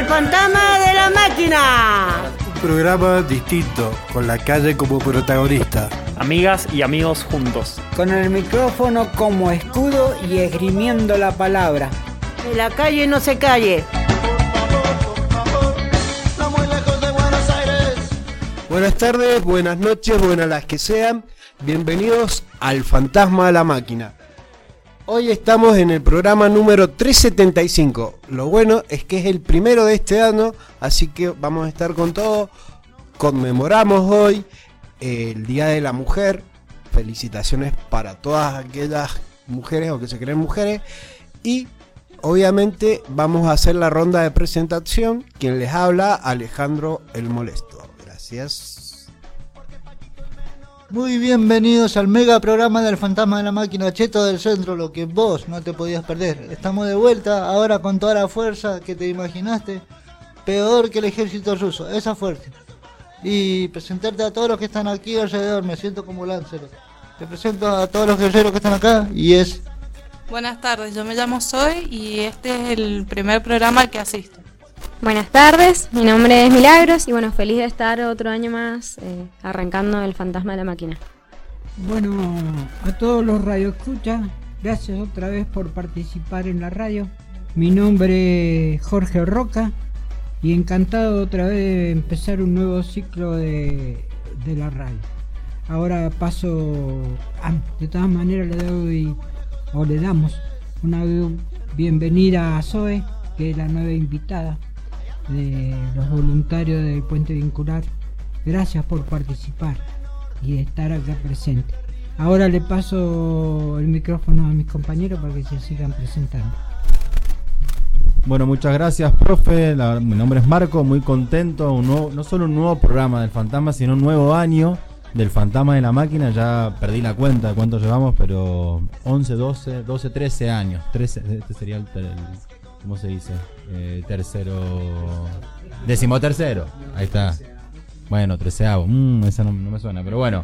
El fantasma de la máquina. Un programa distinto, con la calle como protagonista. Amigas y amigos juntos. Con el micrófono como escudo y esgrimiendo la palabra. En la calle no se calle. Buenas tardes, buenas noches, buenas las que sean. Bienvenidos al Fantasma de la Máquina. Hoy estamos en el programa número 375. Lo bueno es que es el primero de este año, así que vamos a estar con todo. Conmemoramos hoy el Día de la Mujer. Felicitaciones para todas aquellas mujeres o que se creen mujeres. Y obviamente vamos a hacer la ronda de presentación. Quien les habla, Alejandro el Molesto. Gracias. Muy bienvenidos al mega programa del fantasma de la máquina cheto del centro, lo que vos no te podías perder. Estamos de vuelta ahora con toda la fuerza que te imaginaste, peor que el ejército ruso, esa fuerza. Y presentarte a todos los que están aquí alrededor, me siento como Lancelot. Te presento a todos los guerreros que están acá y es... Buenas tardes, yo me llamo Zoe y este es el primer programa que asisto. Buenas tardes, mi nombre es Milagros y bueno, feliz de estar otro año más eh, arrancando el fantasma de la máquina. Bueno, a todos los radioescuchas, gracias otra vez por participar en la radio. Mi nombre es Jorge Roca y encantado otra vez de empezar un nuevo ciclo de, de la radio. Ahora paso, ah, de todas maneras le doy o le damos una bienvenida a Zoe, que es la nueva invitada de los voluntarios del puente vincular. Gracias por participar y estar acá presente. Ahora le paso el micrófono a mis compañeros para que se sigan presentando. Bueno, muchas gracias, profe. Mi nombre es Marco, muy contento. Un nuevo, no solo un nuevo programa del Fantasma, sino un nuevo año del Fantasma de la Máquina. Ya perdí la cuenta de cuánto llevamos, pero 11, 12, 12, 13 años. 13, este sería el ¿cómo se dice? Eh, tercero. Ahí está. Bueno, treceavo. Mm, esa no, no, me suena, pero bueno.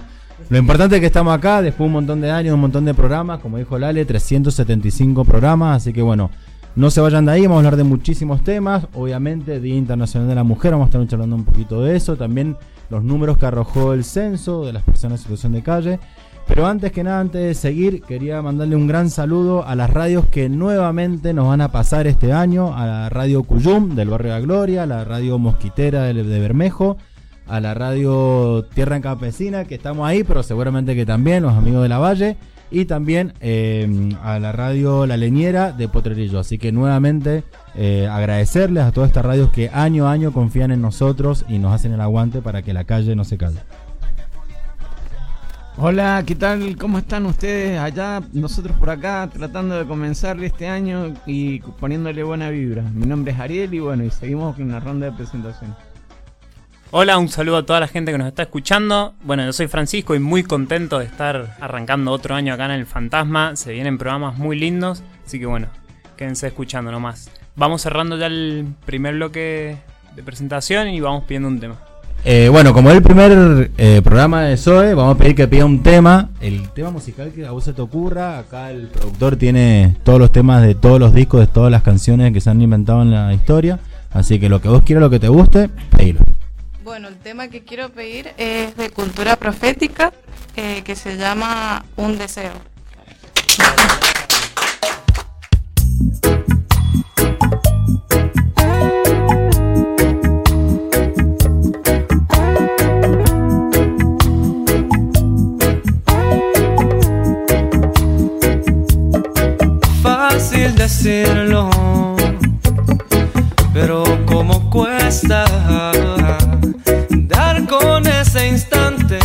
Lo importante es que estamos acá, después de un montón de años, un montón de programas, como dijo Lale, 375 programas, así que bueno, no se vayan de ahí, vamos a hablar de muchísimos temas, obviamente Día Internacional de la Mujer, vamos a estar charlando un poquito de eso, también los números que arrojó el censo de las personas en situación de calle, pero antes que nada, antes de seguir, quería mandarle un gran saludo a las radios que nuevamente nos van a pasar este año, a la radio Cuyum del barrio la Gloria, a la radio Mosquitera de, Bermejo, a la radio Tierra Campesina, que estamos ahí, pero seguramente que también los amigos de la Valle, y también eh, a la radio La Leñera de Potrerillo. Así que nuevamente eh, agradecerles a todas estas radios que año a año confían en nosotros y nos hacen el aguante para que la calle no se calle. Hola, ¿qué tal? ¿Cómo están ustedes allá? Nosotros por acá tratando de comenzar este año y poniéndole buena vibra. Mi nombre es Ariel y bueno, y seguimos con una ronda de presentación. Hola, un saludo a toda la gente que nos está escuchando. Bueno, yo soy Francisco y muy contento de estar arrancando otro año acá en el Fantasma. Se vienen programas muy lindos, así que bueno, quédense escuchando nomás. Vamos cerrando ya el primer bloque de presentación y vamos pidiendo un tema. Eh, bueno, como es el primer eh, programa de Zoe, vamos a pedir que pida un tema. El tema musical que a vos se te ocurra. Acá el productor tiene todos los temas de todos los discos, de todas las canciones que se han inventado en la historia. Así que lo que vos quieras, lo que te guste, pedilo. Bueno, el tema que quiero pedir es de cultura profética, eh, que se llama Un Deseo. Decirlo, pero como cuesta dar con ese instante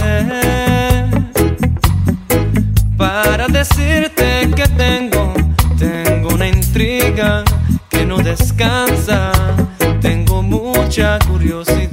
para decirte que tengo, tengo una intriga que no descansa, tengo mucha curiosidad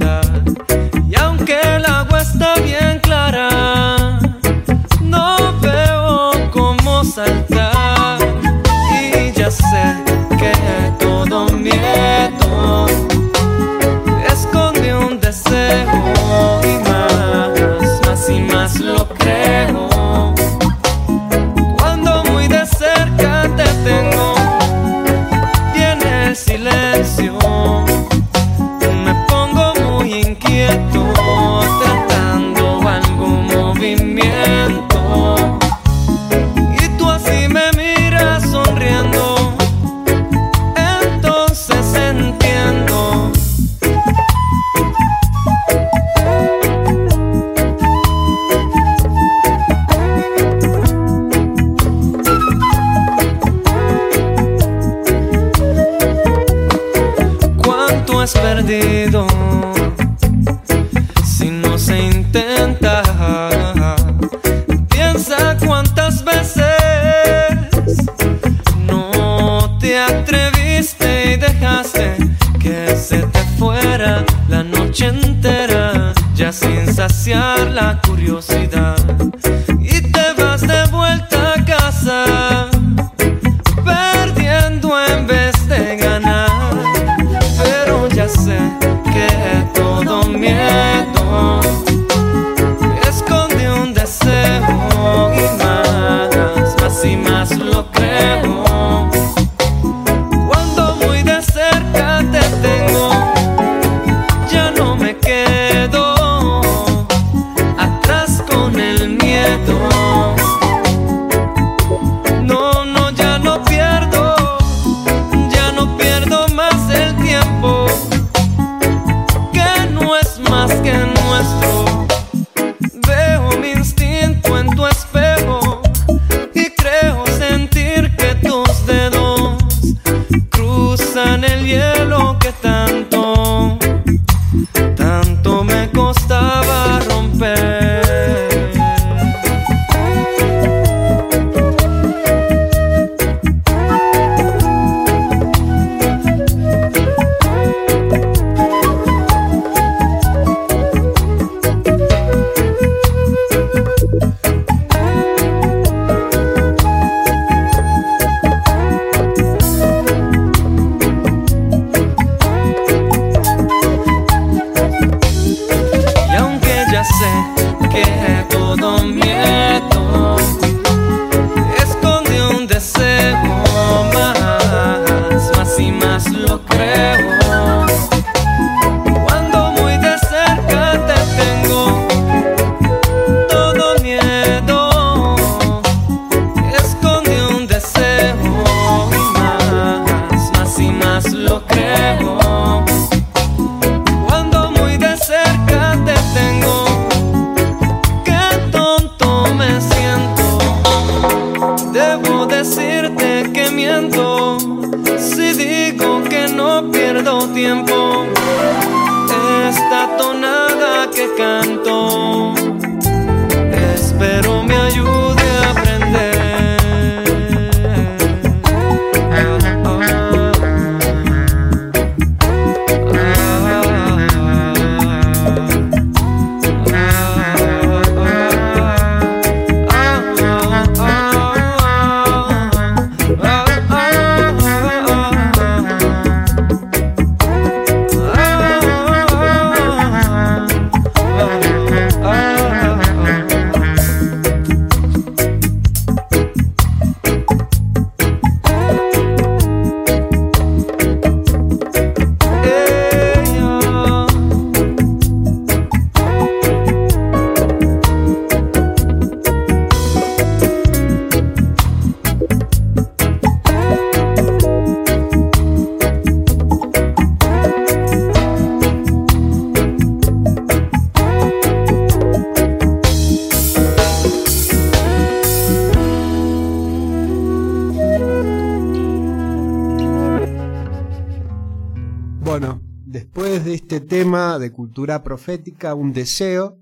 de cultura profética, un deseo,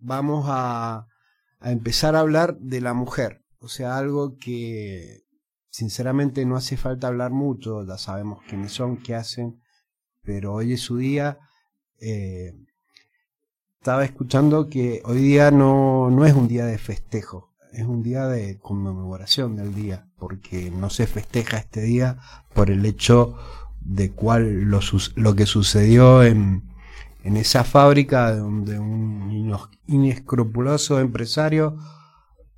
vamos a, empezar a hablar de la mujer. O sea, algo que sinceramente no hace falta hablar mucho, ya sabemos quiénes son, qué hacen, pero hoy es su día. Eh, estaba escuchando que hoy día no, no es un día de festejo, es un día de conmemoración del día, porque no se festeja este día por el hecho de cuál lo, lo que sucedió en, en esa fábrica donde un inescrupuloso empresario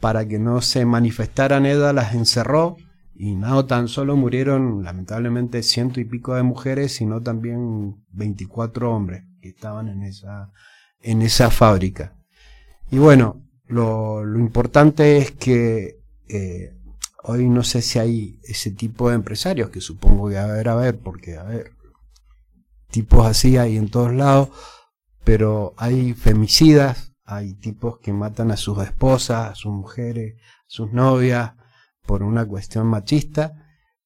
para que no se manifestaran EDA las encerró y no tan solo murieron lamentablemente ciento y pico de mujeres sino también 24 hombres que estaban en esa en esa fábrica. Y bueno lo, lo importante es que eh, hoy no sé si hay ese tipo de empresarios que supongo que haber a ver porque a ver tipos así hay en todos lados pero hay femicidas hay tipos que matan a sus esposas a sus mujeres sus novias por una cuestión machista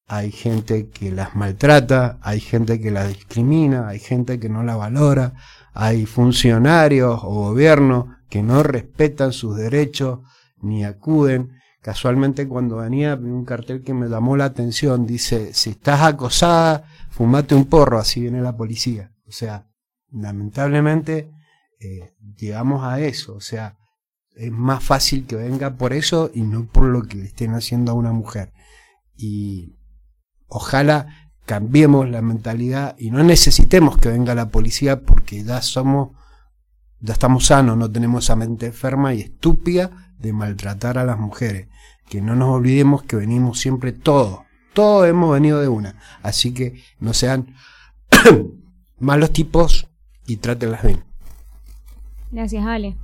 hay gente que las maltrata, hay gente que las discrimina, hay gente que no la valora, hay funcionarios o gobiernos que no respetan sus derechos ni acuden. Casualmente cuando venía vi un cartel que me llamó la atención, dice, si estás acosada, fumate un porro, así viene la policía. O sea, lamentablemente eh, llegamos a eso, o sea, es más fácil que venga por eso y no por lo que le estén haciendo a una mujer. Y ojalá cambiemos la mentalidad y no necesitemos que venga la policía porque ya somos, ya estamos sanos, no tenemos esa mente enferma y estúpida de maltratar a las mujeres. Que no nos olvidemos que venimos siempre todos, todos hemos venido de una. Así que no sean malos tipos y trátenlas bien. Gracias, Ale.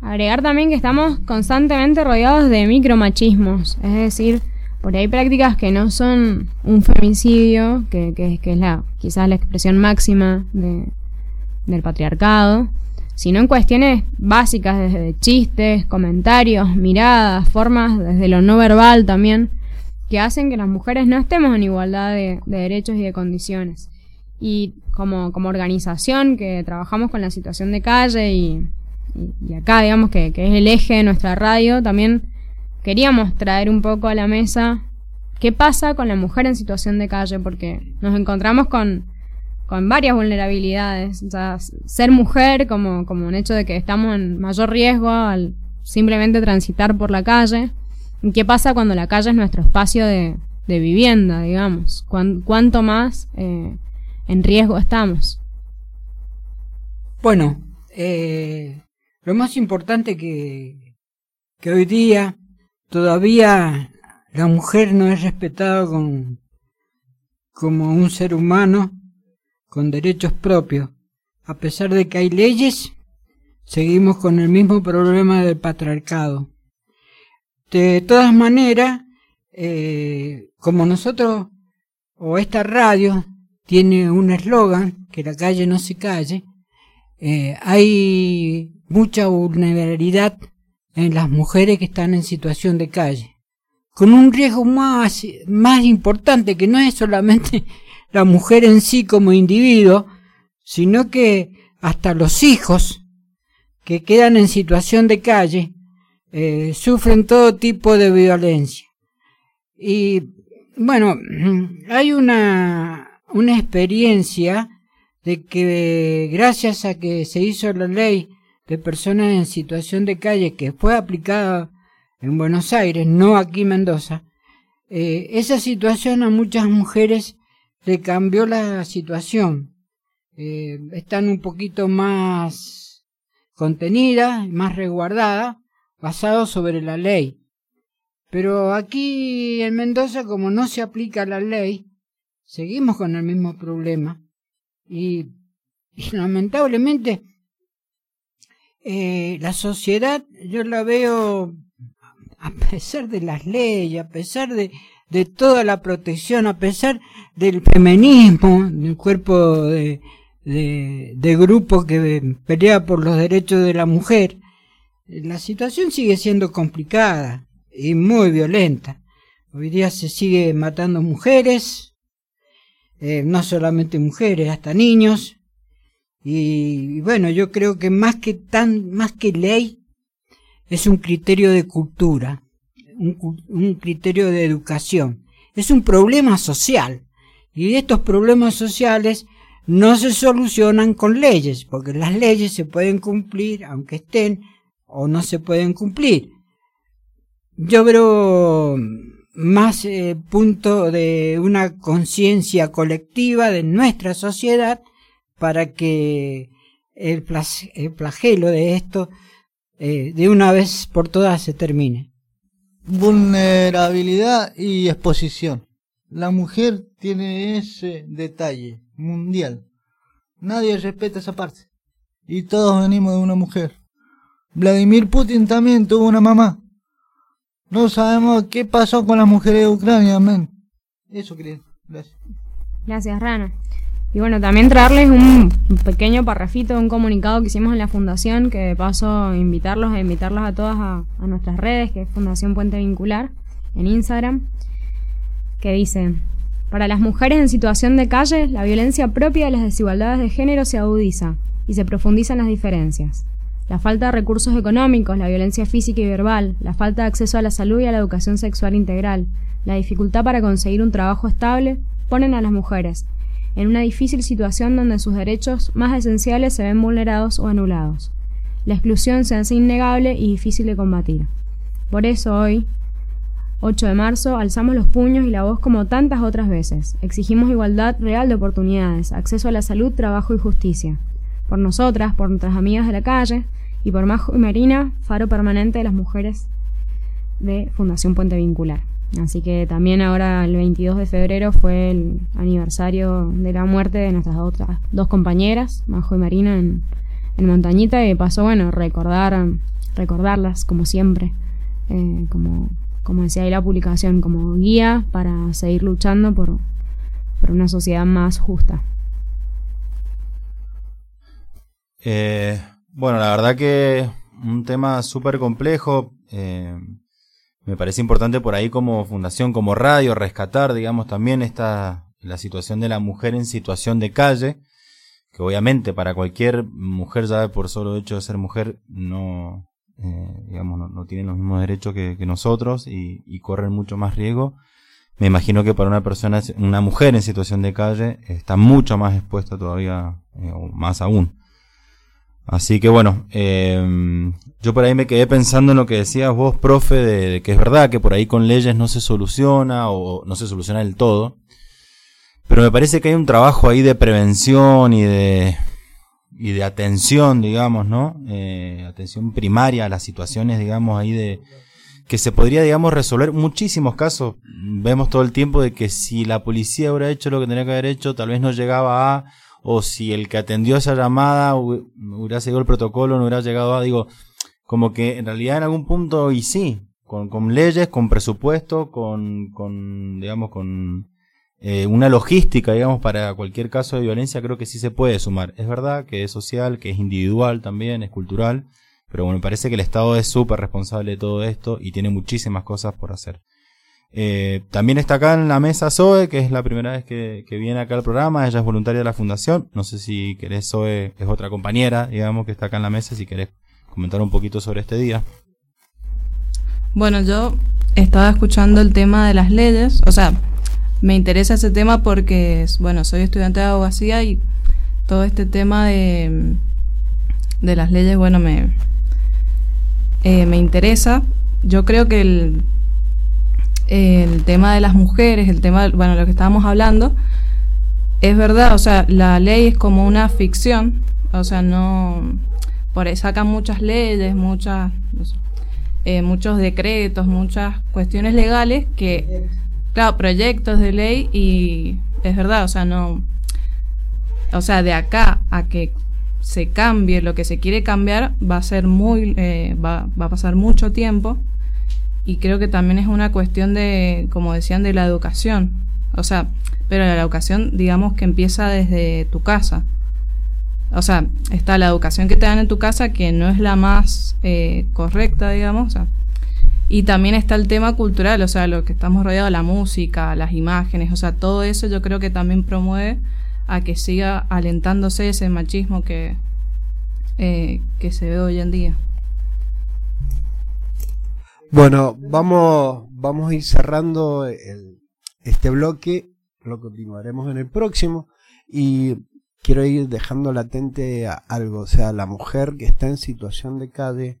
Agregar también que estamos constantemente rodeados de micromachismos, es decir, por ahí prácticas que no son un femicidio, que, que, es la, quizás la expresión máxima de, del patriarcado, sino en cuestiones básicas desde chistes, comentarios, miradas, formas desde lo no verbal también, que hacen que las mujeres no estemos en igualdad de, derechos y de condiciones. Y como, como organización que trabajamos con la situación de calle y, y, acá digamos que, que es el eje de nuestra radio, también queríamos traer un poco a la mesa qué pasa con la mujer en situación de calle, porque nos encontramos con, con varias vulnerabilidades. ser mujer como, como un hecho de que estamos en mayor riesgo al simplemente transitar por la calle. ¿Y qué pasa cuando la calle es nuestro espacio de, vivienda, digamos? ¿Cuánto más eh, en riesgo estamos? Bueno, eh, lo más importante que, que hoy día todavía la mujer no es respetada como un ser humano con derechos propios. A pesar de que hay leyes, seguimos con el mismo problema del patriarcado. De todas maneras, eh, como nosotros, o esta radio, tiene un eslogan, que la calle no se calle, eh, hay mucha vulnerabilidad en las mujeres que están en situación de calle, con un riesgo más, más importante que no es solamente la mujer en sí como individuo, sino que hasta los hijos que quedan en situación de calle eh, sufren todo tipo de violencia. Y bueno, hay una, una experiencia de que gracias a que se hizo la ley de personas en situación de calle que fue aplicada en Buenos Aires, no aquí en Mendoza, eh, esa situación a muchas mujeres le cambió la situación. Eh, están un poquito más contenidas, más resguardadas, basado sobre la ley. Pero aquí en Mendoza, como no se aplica la ley, seguimos con el mismo problema. y lamentablemente eh, la sociedad yo la veo a pesar de las leyes, a pesar de, de toda la protección, a pesar del feminismo, del cuerpo de, de, de grupo que pelea por los derechos de la mujer, la situación sigue siendo complicada y muy violenta. Hoy día se sigue matando mujeres, eh, no solamente mujeres, hasta niños, y, bueno, yo creo que más que tan, más que ley, es un criterio de cultura, un, criterio de educación. Es un problema social. Y estos problemas sociales no se solucionan con leyes, porque las leyes se pueden cumplir aunque estén o no se pueden cumplir. Yo veo más eh, punto de una conciencia colectiva de nuestra sociedad para que el, flagelo de esto eh, de una vez por todas se termine. Vulnerabilidad y exposición. La mujer tiene ese detalle mundial. Nadie respeta esa parte. Y todos venimos de una mujer. Vladimir Putin también tuvo una mamá. No sabemos qué pasó con las mujeres de Ucrania, amén. Eso quería. Gracias. Gracias, Rana. Y bueno, también traerles un pequeño parrafito, un comunicado que hicimos en la fundación, que de paso invitarlos a invitarlos a todas a, nuestras redes, que es Fundación Puente Vincular, en Instagram. que dice, para las mujeres en situación de calle, la violencia propia de las desigualdades de género se agudiza y se profundizan las diferencias. La falta de recursos económicos, la violencia física y verbal, la falta de acceso a la salud y a la educación sexual integral, la dificultad para conseguir un trabajo estable, ponen a las mujeres en una difícil situación donde sus derechos más esenciales se ven vulnerados o anulados. La exclusión se hace innegable y difícil de combatir. Por eso hoy, 8 de marzo, alzamos los puños y la voz como tantas otras veces. Exigimos igualdad real de oportunidades, acceso a la salud, trabajo y justicia. Por nosotras, por nuestras amigas de la calle y por Majo y Marina, faro permanente de las mujeres de Fundación Puente Vincular. Así que también ahora el 22 de febrero fue el aniversario de la muerte de nuestras otras dos compañeras, Majo y Marina, en, Montañita y pasó, bueno, recordar, recordarlas como siempre, eh, como, como decía ahí la publicación, como guía para seguir luchando por, por una sociedad más justa. Eh, bueno, la verdad que un tema súper complejo. Eh, me parece importante por ahí como fundación, como radio, rescatar, digamos, también esta, la situación de la mujer en situación de calle, que obviamente para cualquier mujer ya por solo hecho de ser mujer no, eh, digamos, no, tienen los mismos derechos que, nosotros y, y, corren mucho más riesgo. Me imagino que para una persona, una mujer en situación de calle, está mucho más expuesta todavía, eh, o más aún. Así que bueno, eh, yo por ahí me quedé pensando en lo que decías vos, profe, de, de, que es verdad que por ahí con leyes no se soluciona o no se soluciona del todo. Pero me parece que hay un trabajo ahí de prevención y de, y de atención, digamos, ¿no? Eh, atención primaria a las situaciones, digamos, ahí de que se podría, digamos, resolver muchísimos casos. Vemos todo el tiempo de que si la policía hubiera hecho lo que tenía que haber hecho, tal vez no llegaba a, o si el que atendió esa llamada hubiera seguido el protocolo, no hubiera llegado a, digo, como que en realidad en algún punto, y sí, con, con leyes, con presupuesto, con, con digamos, con eh, una logística, digamos, para cualquier caso de violencia, creo que sí se puede sumar. Es verdad que es social, que es individual también, es cultural, pero bueno, parece que el Estado es súper responsable de todo esto y tiene muchísimas cosas por hacer. Eh, también está acá en la mesa Zoe, que es la primera vez que, viene acá al programa, ella es voluntaria de la fundación, no sé si querés, Zoe es otra compañera, digamos, que está acá en la mesa, si querés comentar un poquito sobre este día. Bueno, yo estaba escuchando el tema de las leyes, o sea, me interesa ese tema porque, bueno, soy estudiante de abogacía y todo este tema de, de las leyes, bueno, me, eh, me interesa. Yo creo que el, el tema de las mujeres, el tema, bueno, lo que estábamos hablando, es verdad, o sea, la ley es como una ficción, o sea, no, por ahí sacan muchas leyes, muchas, eh, muchos decretos, muchas cuestiones legales que claro, proyectos de ley y es verdad, o sea, no, o sea, de acá a que se cambie lo que se quiere cambiar va a ser muy, eh, va, va a pasar mucho tiempo y creo que también es una cuestión de, como decían, de la educación, o sea, pero la educación, digamos que empieza desde tu casa. O sea, está la educación que te dan en tu casa que no es la más eh, correcta, digamos, y también está el tema cultural, o sea, lo que estamos rodeados, la música, las imágenes, o sea, todo eso yo creo que también promueve a que siga alentándose ese machismo que, eh, que se ve hoy en día. Bueno, vamos, vamos a ir cerrando el, este bloque, lo continuaremos en el próximo y quiero ir dejando latente a algo, o sea, la mujer que está en situación de calle,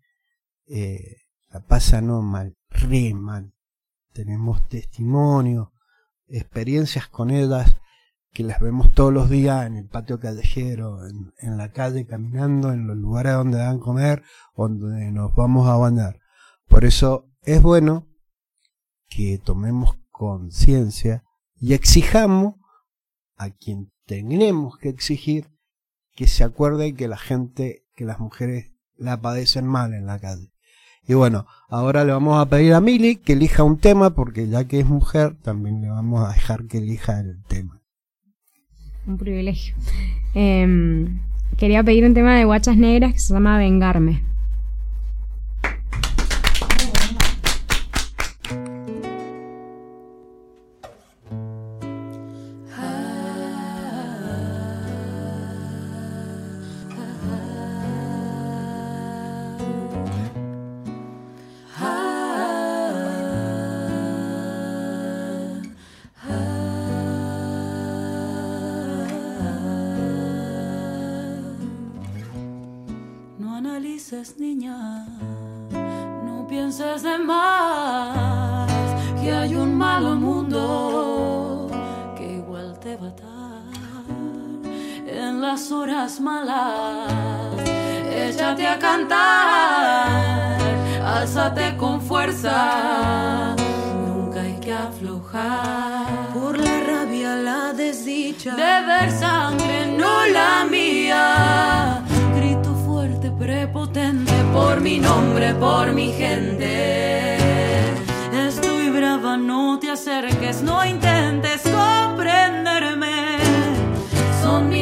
eh, la pasa no mal, re mal. Tenemos testimonios, experiencias con ellas que las vemos todos los días en el patio callejero, en, en la calle caminando, en los lugares donde dan comer, donde nos vamos a bañar. Por eso es bueno que tomemos conciencia y exijamos a quien tenemos que exigir que se acuerde que la gente, que las mujeres la padecen mal en la calle. Y bueno, ahora le vamos a pedir a Mili que elija un tema, porque ya que es mujer, también le vamos a dejar que elija el tema. Un privilegio. Eh, quería pedir un tema de Guachas Negras que se llama Vengarme.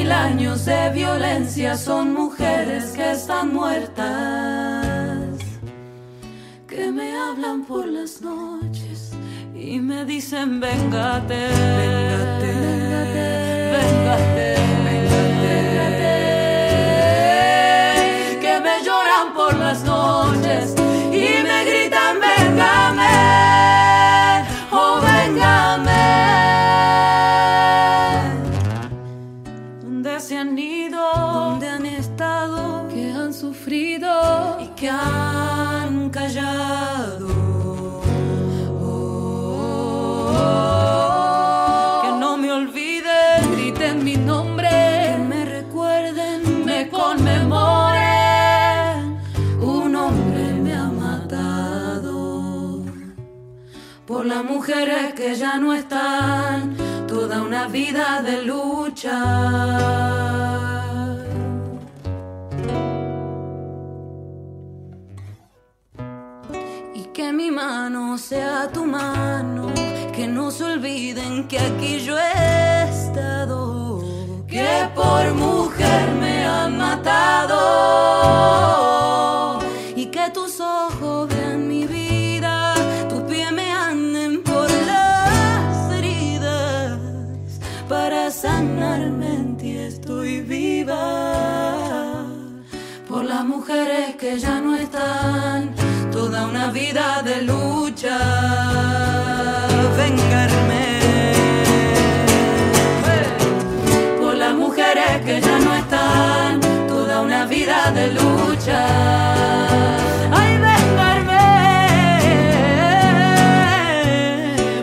Mil años de violencia, son mujeres que están muertas, que me hablan por las noches y me dicen véngate, véngate, véngate, véngate, mujeres que ya no están, toda una vida de lucha. Y que mi mano sea tu mano, que no se olviden que aquí yo he estado, que por mujer me han matado. Las mujeres que ya no están, toda una vida de lucha. Vengarme. Por las mujeres que ya no están, toda una vida de lucha. Ay, vengarme.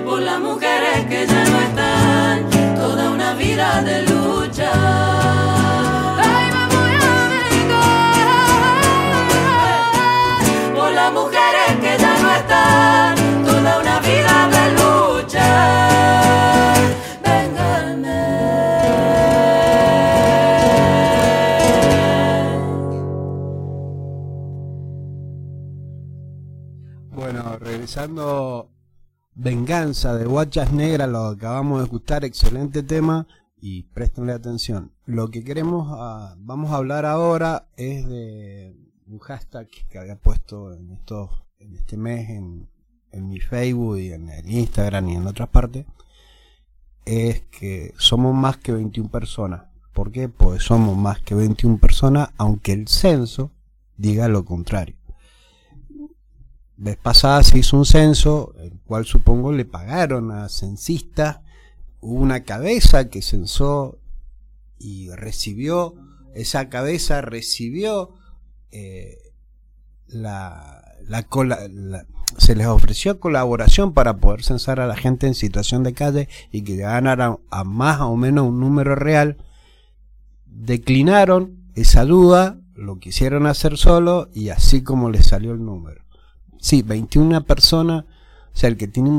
Por las mujeres que ya no están, toda una vida de lucha. Venganza de Guachas Negras, lo acabamos de escuchar, excelente tema y préstenle atención. Lo que queremos, ah, vamos a hablar ahora es de un hashtag que había puesto en, estos, en este mes en, en mi Facebook y en el Instagram y en otras partes. Es que somos más que 21 personas. ¿Por qué? Pues somos más que 21 personas, aunque el censo diga lo contrario vez pasada se hizo un censo, el cual supongo le pagaron a censistas, hubo una cabeza que censó y recibió, esa cabeza recibió eh, la, la, la- se les ofreció colaboración para poder censar a la gente en situación de calle y que llegaran a más o menos un número real, declinaron esa duda, lo quisieron hacer solo y así como les salió el número. Sí, 21 personas, o sea, el que tiene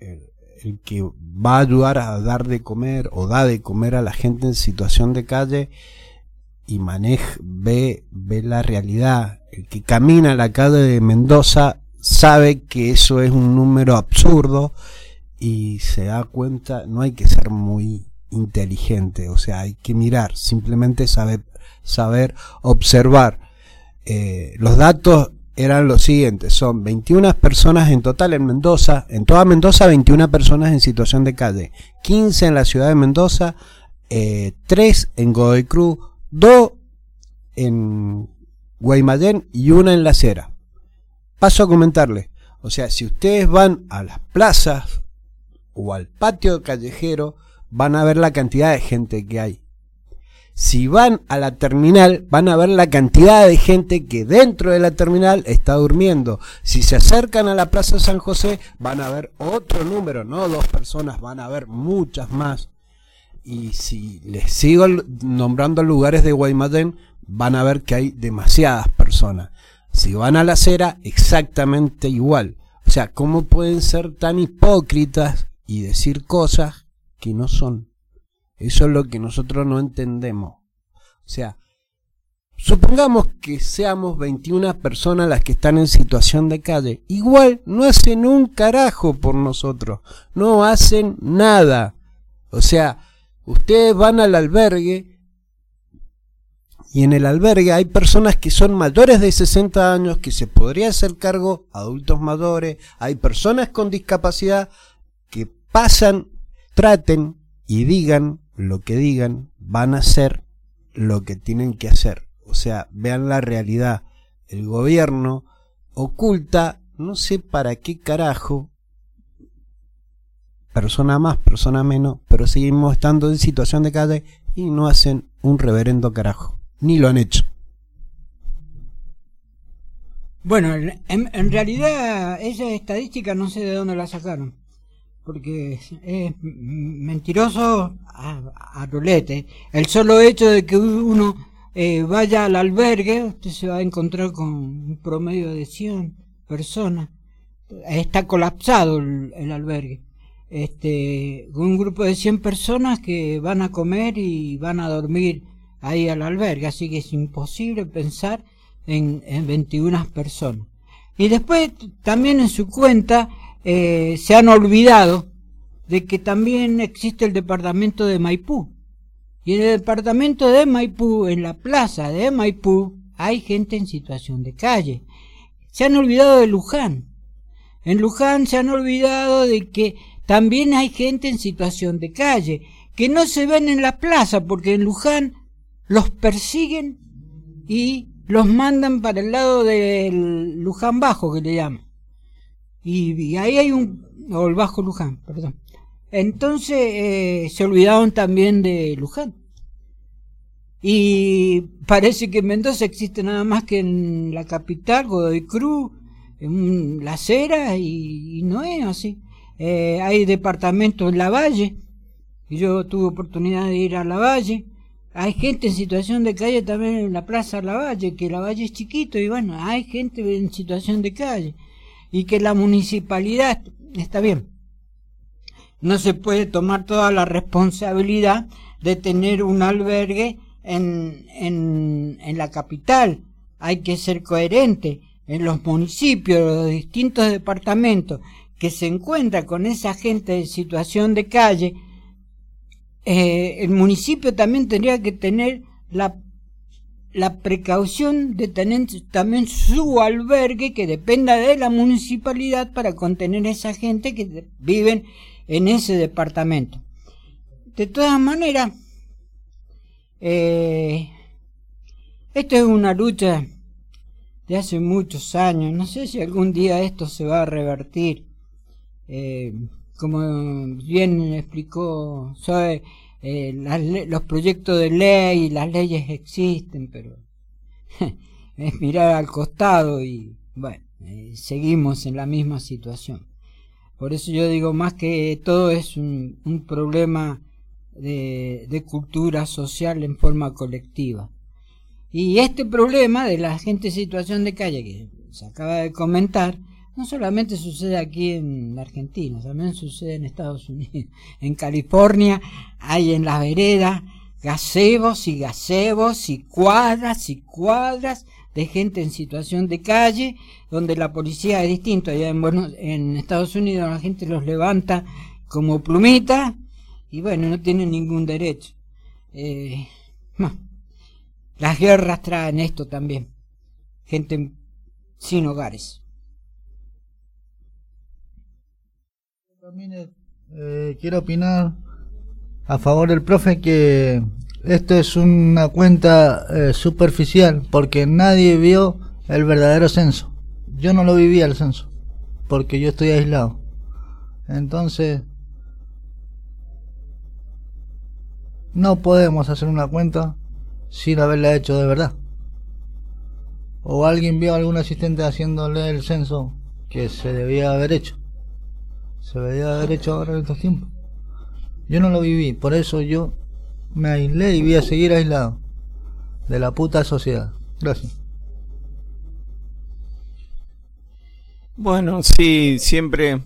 el que va a ayudar a dar de comer o da de comer a la gente en situación de calle y maneja, ve, ve la realidad. El que camina a la calle de Mendoza sabe que eso es un número absurdo y se da cuenta, no hay que ser muy inteligente, o sea, hay que mirar, simplemente saber, saber observar. Eh, los datos eran los siguientes, son 21 personas en total en Mendoza, en toda Mendoza 21 personas en situación de calle, 15 en la ciudad de Mendoza, eh, 3 en Godoy Cruz, 2 en Guaymallén y una en La Cera. Paso a comentarles, o sea, si ustedes van a las plazas o al patio callejero, van a ver la cantidad de gente que hay. Si van a la terminal, van a ver la cantidad de gente que dentro de la terminal está durmiendo. Si se acercan a la Plaza San José, van a ver otro número, no dos personas, van a ver muchas más. Y si les sigo nombrando lugares de Guaymallén, van a ver que hay demasiadas personas. Si van a la acera, exactamente igual. O sea, ¿cómo pueden ser tan hipócritas y decir cosas que no son? Eso es lo que nosotros no entendemos. O sea, supongamos que seamos 21 personas las que están en situación de calle. Igual no hacen un carajo por nosotros. No hacen nada. O sea, ustedes van al albergue y en el albergue hay personas que son mayores de 60 años que se podría hacer cargo, adultos mayores, hay personas con discapacidad que pasan, traten y digan lo que digan, van a hacer lo que tienen que hacer. O sea, vean la realidad. El gobierno oculta, no sé para qué carajo, persona más, persona menos, pero seguimos estando en situación de calle y no hacen un reverendo carajo. Ni lo han hecho. Bueno, en, en realidad esa estadística no sé de dónde la sacaron porque es mentiroso a, rolete. El solo hecho de que uno eh, vaya al albergue, usted se va a encontrar con un promedio de 100 personas. Está colapsado el, albergue. Este, un grupo de 100 personas que van a comer y van a dormir ahí al albergue, así que es imposible pensar en, en 21 personas. Y después también en su cuenta eh, se han olvidado de que también existe el departamento de Maipú. Y en el departamento de Maipú, en la plaza de Maipú, hay gente en situación de calle. Se han olvidado de Luján. En Luján se han olvidado de que también hay gente en situación de calle, que no se ven en la plaza porque en Luján los persiguen y los mandan para el lado del Luján Bajo, que le llaman. Y, ahí hay un, o el Bajo Luján, perdón. Entonces eh, se olvidaron también de Luján. Y parece que en Mendoza existe nada más que en la capital, Godoy Cruz, en La Cera, y, no es así. Eh, hay departamentos en La Valle, yo tuve oportunidad de ir a La Valle. Hay gente en situación de calle también en la Plaza La Valle, que La Valle es chiquito, y bueno, hay gente en situación de calle y que la municipalidad está bien. No se puede tomar toda la responsabilidad de tener un albergue en, en, en la capital. Hay que ser coherente en los municipios, los distintos departamentos que se encuentra con esa gente en situación de calle, eh, el municipio también tendría que tener la la precaución de tener también su albergue que dependa de la municipalidad para contener a esa gente que viven en ese departamento. De todas maneras, eh, es una lucha de hace muchos años. No sé si algún día esto se va a revertir. Eh, como bien explicó Zoe, eh, los proyectos de ley y las leyes existen, pero es mirar al costado y bueno, eh, seguimos en la misma situación. Por eso yo digo más que todo es un, problema de, de, cultura social en forma colectiva. Y este problema de la gente en situación de calle que se acaba de comentar, no solamente sucede aquí en Argentina, también sucede en Estados Unidos. En California hay en la vereda gazebos y gazebos y cuadras y cuadras de gente en situación de calle, donde la policía es distinto. Allá en, bueno, en Estados Unidos la gente los levanta como plumita y bueno, no tienen ningún derecho. Eh, las guerras traen esto también. Gente sin hogares. Eh, quiero opinar a favor del profe que esto es una cuenta eh, superficial porque nadie vio el verdadero censo. Yo no lo vivía el censo porque yo estoy aislado. Entonces, no podemos hacer una cuenta sin haberla hecho de verdad. ¿O alguien vio a algún asistente haciéndole el censo que se debía haber hecho? Se debía haber hecho ahora en estos tiempos. Yo no lo viví, por eso yo me aislé y voy a seguir aislado de la puta sociedad. Gracias. Bueno, sí, siempre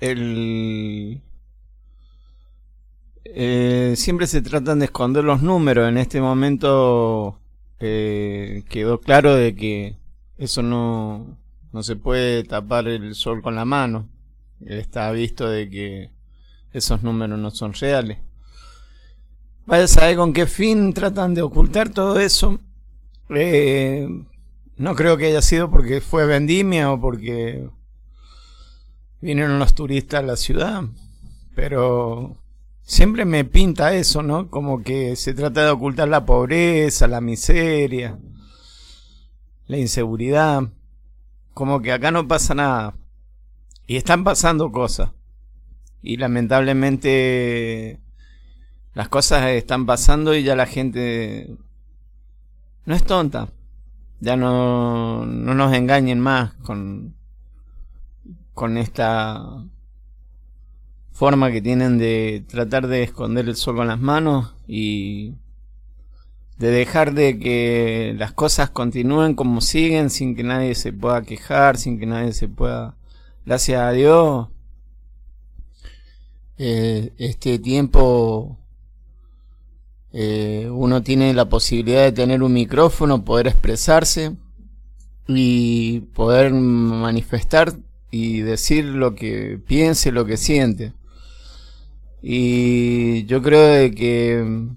el eh, siempre se tratan de esconder los números. En este momento eh, quedó claro de que eso no, no se puede tapar el sol con la mano. Está visto de que esos números no son reales. Vaya a saber con qué fin tratan de ocultar todo eso. Eh, no creo que haya sido porque fue vendimia o porque vinieron los turistas a la ciudad. Pero siempre me pinta eso, ¿no? Como que se trata de ocultar la pobreza, la miseria, la inseguridad. Como que acá no pasa nada. Y están pasando cosas. Y lamentablemente las cosas están pasando y ya la gente no es tonta. Ya no, no nos engañen más con, con esta forma que tienen de tratar de esconder el sol con las manos y de dejar de que las cosas continúen como siguen sin que nadie se pueda quejar, sin que nadie se pueda, gracias a Dios, eh, este tiempo eh, uno tiene la posibilidad de tener un micrófono, poder expresarse y poder manifestar y decir lo que piense, lo que siente. Y yo creo de que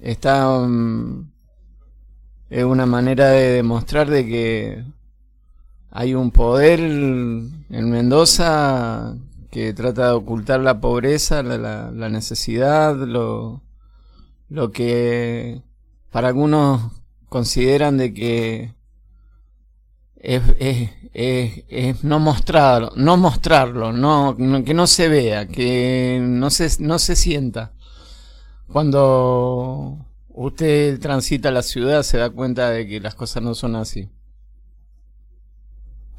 está mm, es una manera de demostrar de que hay un poder en Mendoza que trata de ocultar la pobreza, la, necesidad, lo, que para algunos consideran de que es, es, no mostrarlo, no mostrarlo, no, que no se vea, que no se, no se sienta. Cuando usted transita la ciudad se da cuenta de que las cosas no son así.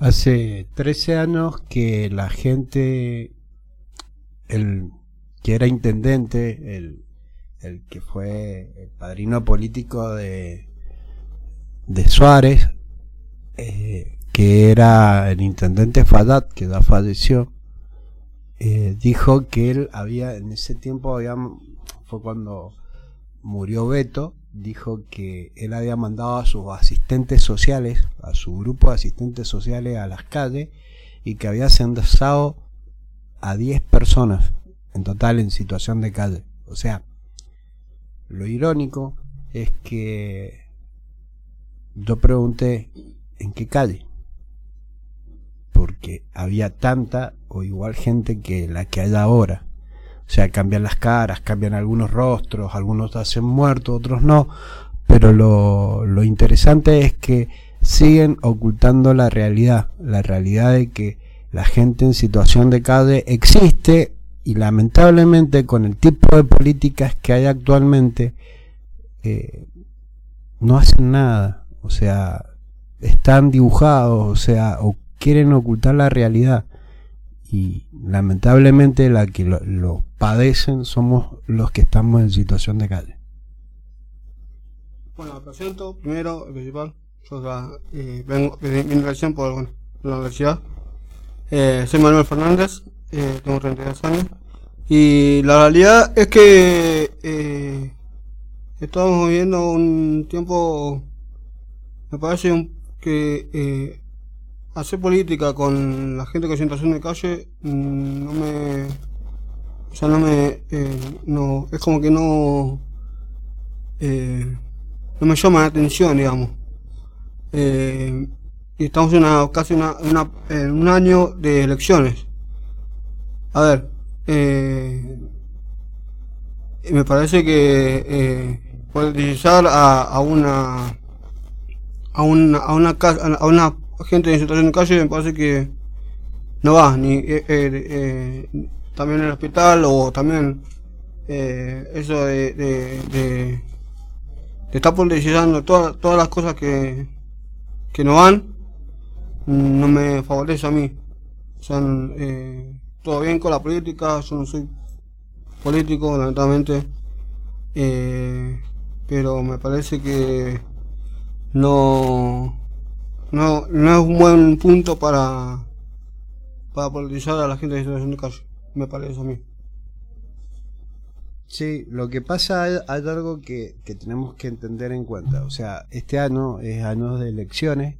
Hace 13 años que la gente, el que era intendente, el, que fue el padrino político de, de Suárez, eh, que era el intendente Fadat, que ya falleció, eh, dijo que él había, en ese tiempo había, fue cuando murió Beto, dijo que él había mandado a sus asistentes sociales, a su grupo de asistentes sociales a las calles, y que había censado a 10 personas en total en situación de calle. O sea, lo irónico es que yo pregunté en qué calle, porque había tanta o igual gente que la que hay ahora. O sea, cambian las caras, cambian algunos rostros, algunos hacen muertos, otros no, pero lo, lo interesante es que siguen ocultando la realidad, la realidad de que la gente en situación de calle existe y lamentablemente con el tipo de políticas que hay actualmente eh, no hacen nada o sea están dibujados o sea o quieren ocultar la realidad y lamentablemente la que lo, padecen somos los que estamos en situación de calle bueno me presento primero el principal yo eh, vengo mi universidad por bueno, la universidad eh, soy Manuel Fernández eh, tengo 32 años. Y la realidad es que eh, estamos viviendo un tiempo, me parece que eh, hacer política con la gente que en situación de calle mm, no me, o sea, no me, eh, no, es como que no, eh, no me llama la atención, digamos. Eh, y estamos en una, casi una, una, en un año de elecciones. A ver, eh, me parece que eh, utilizar a, a una a una a una a una gente en situación de calle me parece que no va ni eh, eh, eh también el hospital o también eh, eso de, de, de, está politizando todas todas las cosas que, que no van, no me favorece a mí. O sea, eh, todo bien con la política, yo no soy político, lamentablemente, pero me parece que no, no, no es un buen punto para, para politizar a la gente de situación de calle, me parece a mí. Sí, lo que pasa hay, algo que, que tenemos que entender en cuenta. O sea, este año es año de elecciones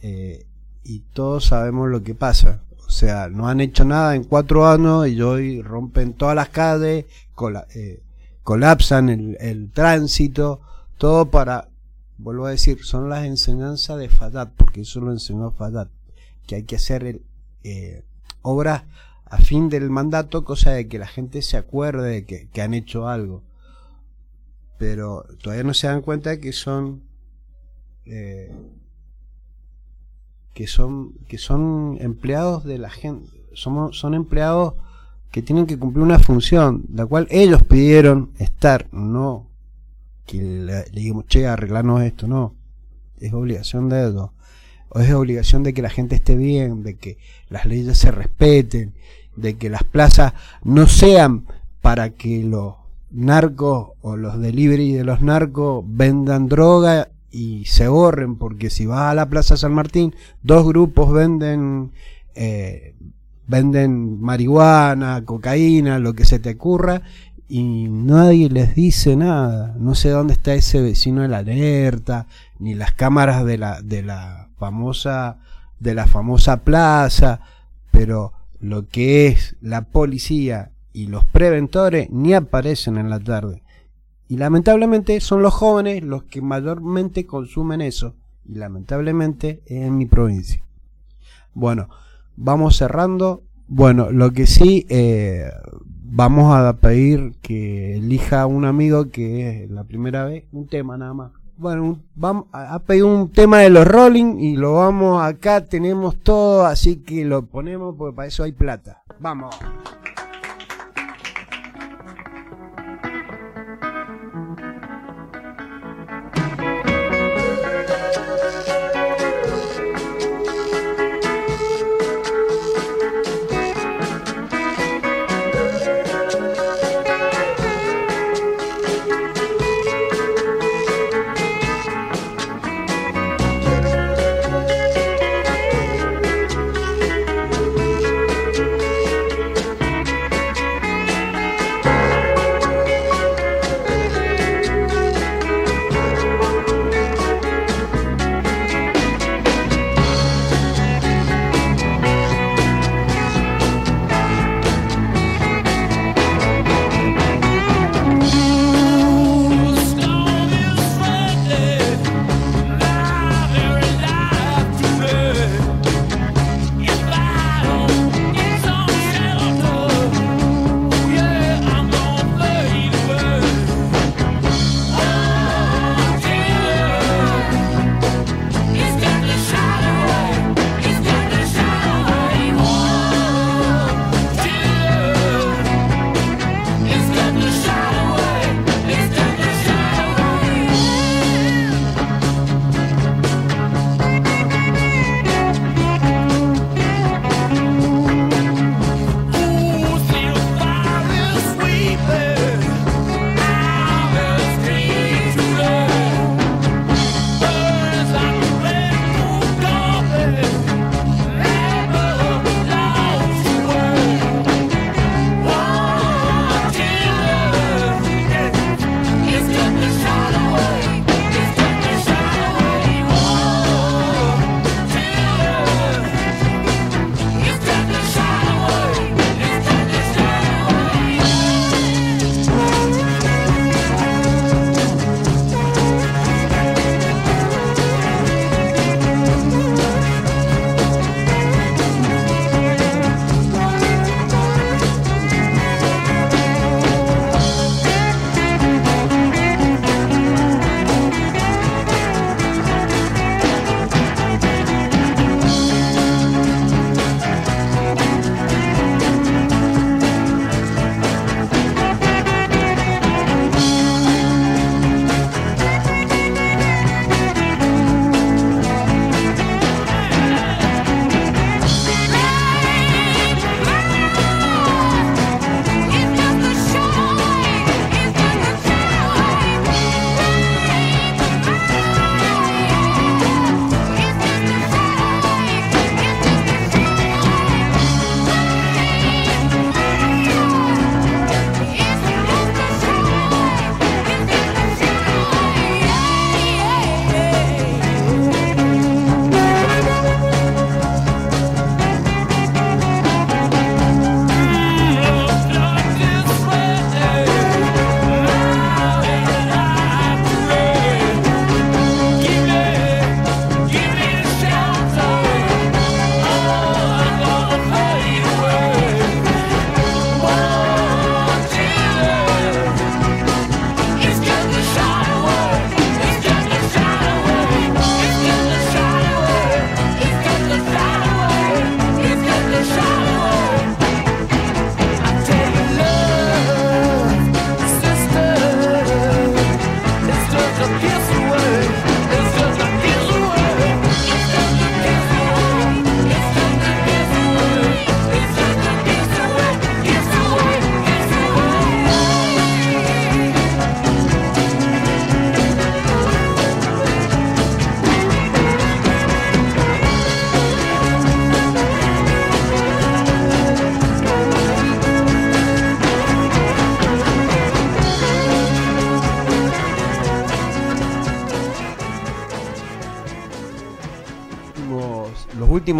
eh, y todos sabemos lo que pasa. O sea, no han hecho nada en cuatro años y hoy rompen todas las calles, cola- eh, colapsan el, el tránsito, todo para, vuelvo a decir, son las enseñanzas de Fadat, porque eso lo enseñó Fadat, que hay que hacer el, eh, obras a fin del mandato, cosa de que la gente se acuerde de que, han hecho algo. Pero todavía no se dan cuenta de que son eh, que son que son empleados de la gente, somos son empleados que tienen que cumplir una función, la cual ellos pidieron estar, no que le, digamos, che, arreglarnos esto, no. Es obligación de ellos. O es obligación de que la gente esté bien, de que las leyes se respeten, de que las plazas no sean para que los narcos o los delivery de los narcos vendan droga y se borren, porque si vas a la Plaza San Martín, dos grupos venden eh, venden marihuana, cocaína, lo que se te ocurra, y nadie les dice nada. No sé dónde está ese vecino de la alerta, ni las cámaras de la, de la famosa, de la famosa plaza, pero lo que es la policía y los preventores ni aparecen en la tarde. Y lamentablemente son los jóvenes los que mayormente consumen eso. Y lamentablemente es en mi provincia. Bueno, vamos cerrando. Bueno, lo que sí, eh, vamos a pedir que elija un amigo que es la primera vez, un tema nada más. Bueno, vamos a pedir un tema de los Rolling y lo vamos acá, tenemos todo, así que lo ponemos porque para eso hay plata. Vamos.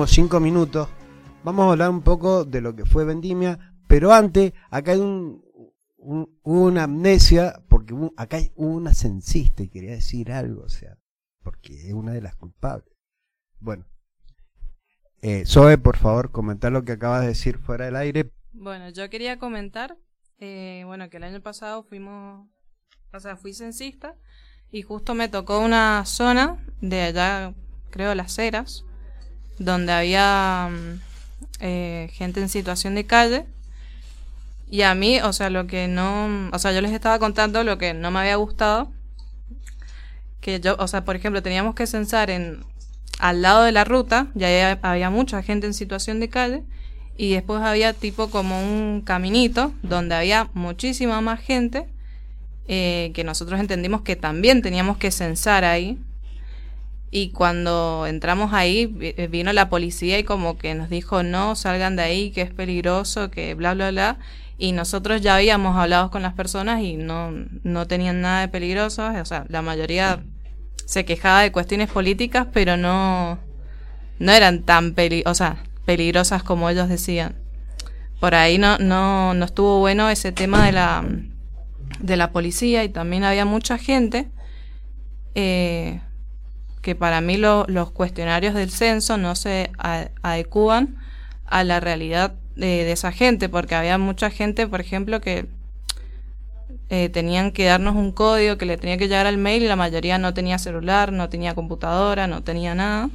Cinco minutos, vamos a hablar un poco de lo que fue Vendimia, pero antes, acá hay un, un- una amnesia, porque acá hay una censista y quería decir algo, o sea, porque es una de las culpables. Bueno, eh, Zoe, por favor, comentar lo que acabas de decir fuera del aire. Bueno, yo quería comentar, eh, bueno, que el año pasado fuimos, o sea, fui censista y justo me tocó una zona de allá, creo, Las Heras, donde había mm, eh, gente en situación de calle y a mí, o sea, lo que no, o sea, yo les estaba contando lo que no me había gustado, que yo, o sea, por ejemplo, teníamos que censar en al lado de la ruta, ya había, mucha gente en situación de calle y después había tipo como un caminito donde había muchísima más gente eh, que nosotros entendimos que también teníamos que censar ahí. Y cuando entramos ahí, eh, vino la policía y como que nos dijo, no, salgan de ahí, que es peligroso, que bla, bla, bla. Y nosotros ya habíamos hablado con las personas y no, no tenían nada de peligroso. O sea, la mayoría se quejaba de cuestiones políticas, pero no, no eran tan peli o sea, peligrosas como ellos decían. Por ahí no, no, no estuvo bueno ese tema de la, de la policía y también había mucha gente eh, que para mí lo- los cuestionarios del censo no se adecúan a la realidad de, de esa gente, porque había mucha gente, por ejemplo, que eh, tenían que darnos un código que le tenía que llegar al mail y la mayoría no tenía celular, no tenía computadora, no tenía nada.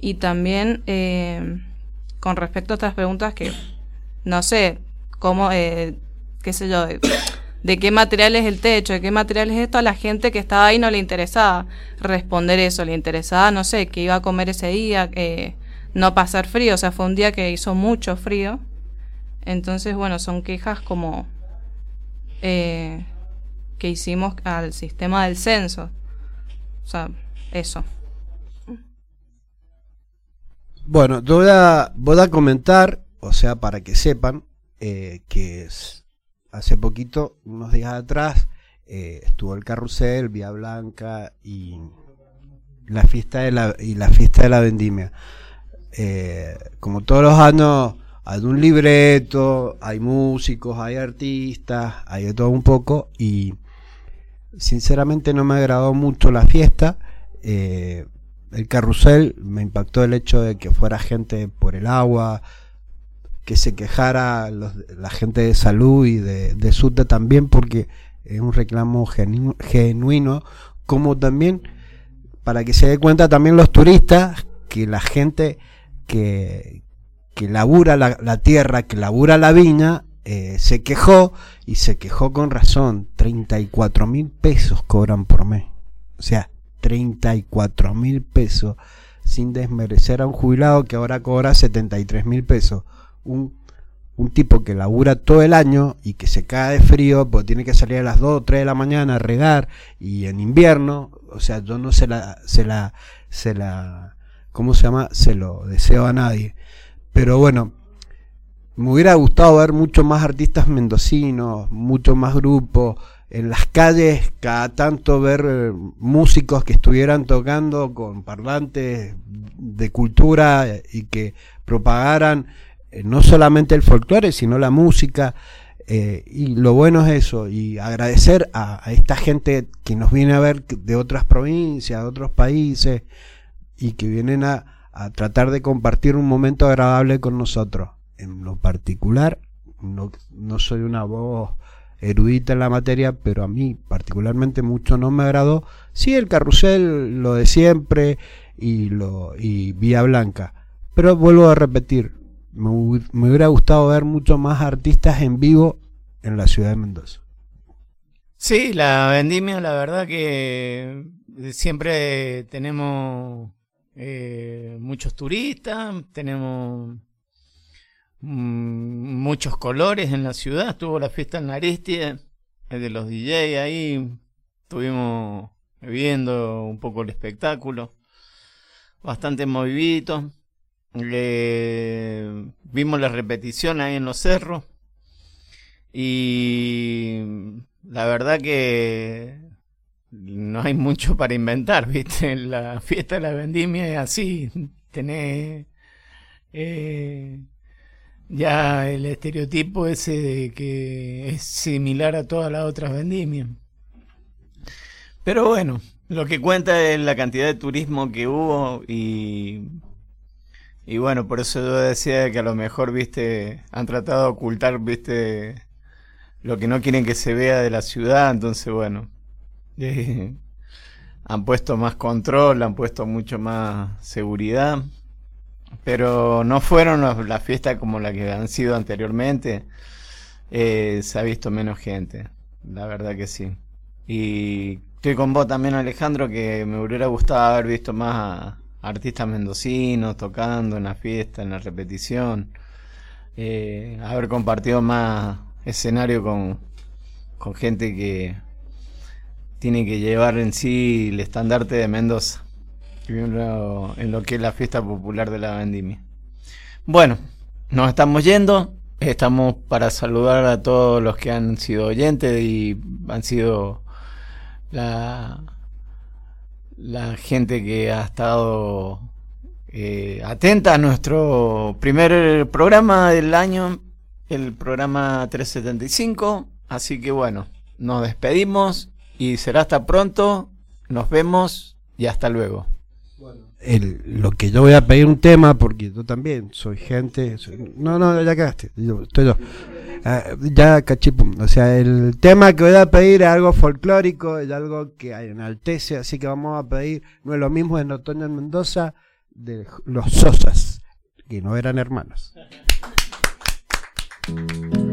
Y también eh, con respecto a otras preguntas que no sé cómo, eh, qué sé yo, de, qué material es el techo, de qué material es esto, a la gente que estaba ahí no le interesaba responder eso, le interesaba, no sé, qué iba a comer ese día, eh, no pasar frío, o sea, fue un día que hizo mucho frío. Entonces, bueno, son quejas como eh, que hicimos al sistema del censo. O sea, eso. Bueno, voy a, a comentar, o sea, para que sepan, eh, que es- hace poquito, unos días atrás, eh, estuvo el carrusel, Vía Blanca y la fiesta de la, y la fiesta de la vendimia. Eh, como todos los años, hay un libreto, hay músicos, hay artistas, hay de todo un poco y sinceramente no me agradó mucho la fiesta. Eh, el carrusel me impactó el hecho de que fuera gente por el agua, que se quejara los- la gente de salud y de, de también, porque es un reclamo genu- genuino, como también para que se dé cuenta también los turistas que la gente que, que labura la, la tierra, que labura la viña, eh, se quejó y se quejó con razón. 34 mil pesos cobran por mes. O sea, 34 mil pesos sin desmerecer a un jubilado que ahora cobra 73 mil pesos. Un, un tipo que labura todo el año y que se cae de frío, pues tiene que salir a las 2 o 3 de la mañana a regar y en invierno, o sea, yo no se la, se la, se la, ¿cómo se llama? Se lo deseo a nadie. Pero bueno, me hubiera gustado ver mucho más artistas mendocinos, mucho más grupos, en las calles cada tanto ver eh, músicos que estuvieran tocando con parlantes de cultura y que propagaran no solamente el folclore, sino la música. eh, y lo bueno es eso, y agradecer a, a esta gente que nos viene a ver de otras provincias, de otros países, y que vienen a, a tratar de compartir un momento agradable con nosotros. En lo particular, no, no soy una voz erudita en la materia, pero a mí particularmente mucho no me agradó. Sí, el carrusel, lo de siempre y lo y Vía Blanca. Pero vuelvo a repetir, me, hu- me hubiera gustado ver mucho más artistas en vivo en la ciudad de Mendoza. Sí, la vendimia, la verdad que siempre tenemos eh, muchos turistas, tenemos mm, muchos colores en la ciudad. Estuvo la fiesta en Aristide, el de los DJ ahí. Estuvimos viendo un poco el espectáculo. Bastante movidito. Le- vimos la repetición ahí en los cerros. Y la verdad que no hay mucho para inventar, ¿viste? La fiesta de la vendimia es así. tenés eh, ya el estereotipo ese de que es similar a todas las otras vendimias. Pero bueno, lo que cuenta es la cantidad de turismo que hubo y y bueno, por eso yo decía que a lo mejor, viste, han tratado de ocultar, viste, lo que no quieren que se vea de la ciudad, entonces bueno, eh, han puesto más control, han puesto mucho más seguridad, pero no fueron las fiestas como las que han sido anteriormente, eh, se ha visto menos gente, la verdad que sí. Y estoy con vos también Alejandro, que me hubiera gustado haber visto más a, artistas mendocinos tocando en la fiesta, en la repetición, eh, haber compartido más escenario con, con gente que tiene que llevar en sí el estandarte de Mendoza en lo, que es la fiesta popular de la vendimia. Bueno, nos estamos yendo. Estamos para saludar a todos los que han sido oyentes y han sido la, la gente que ha estado eh, atenta a nuestro primer programa del año, el programa 375. Así que bueno, nos despedimos y será hasta pronto. Nos vemos y hasta luego. El, lo que yo voy a pedir un tema, porque yo también soy gente. no, no, ya cagaste. Yo, estoy yo. Ah, ya cachipum. O sea, el tema que voy a pedir es algo folclórico, es algo que enaltece. Así que vamos a pedir, no es lo mismo en Otoño en Mendoza, de los Sosas, que no eran hermanos.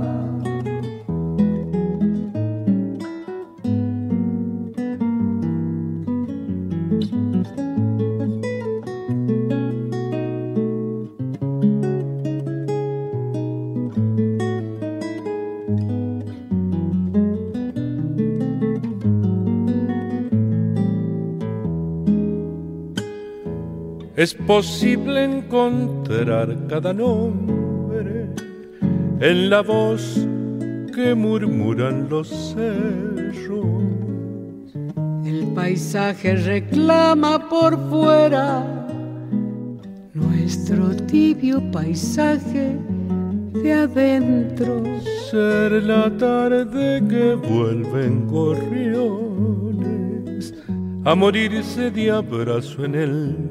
Es posible encontrar cada nombre en la voz que murmuran los cerros. El paisaje reclama por fuera nuestro tibio paisaje de adentro. Ser la tarde que vuelven gorriones a morirse de abrazo en el